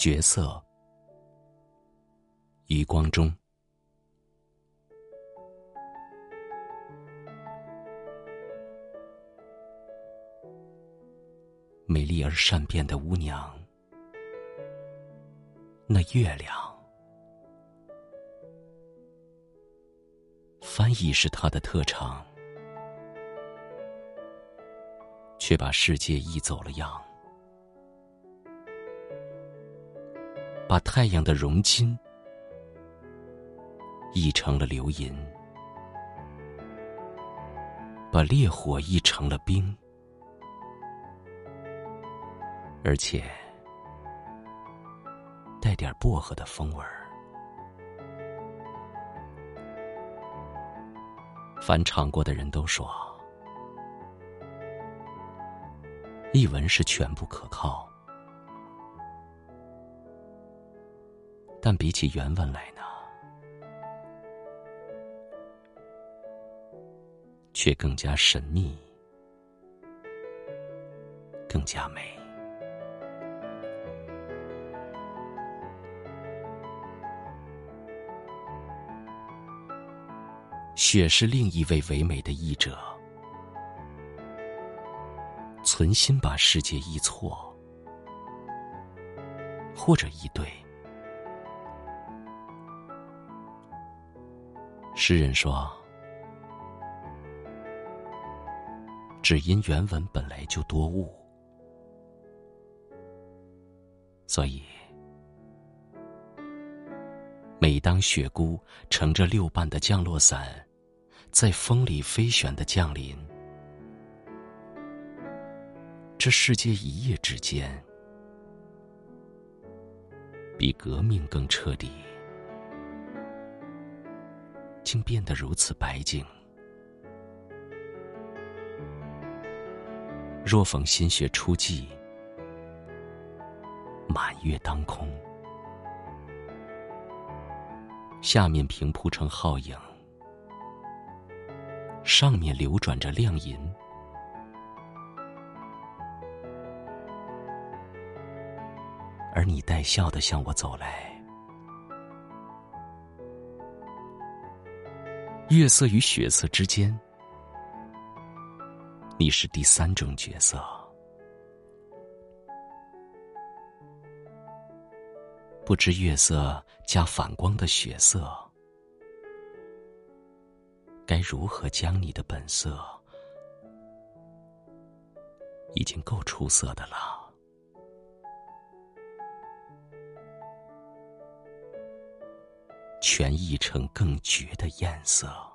角色：余光中。美丽而善变的巫娘，那月亮，翻译是她的特长，却把世界译走了样，把太阳的熔金译成了流银，把烈火译成了冰。而且带点薄荷的风味儿。凡尝过的人都说，译文是全部可靠，但比起原文来呢，却更加神秘，更加美。雪是另一位唯美的译者，存心把世界译错，或者译对。诗人说：“只因原文本来就多雾，所以每当雪姑乘着六瓣的降落伞。”在风里飞旋的降临，这世界一夜之间，比革命更彻底，竟变得如此白净。若逢新雪初霁，满月当空，下面平铺成皓影。上面流转着亮银，而你带笑的向我走来。月色与血色之间，你是第三种角色。不知月色加反光的血色。该如何将你的本色，已经够出色的了，全溢成更绝的艳色？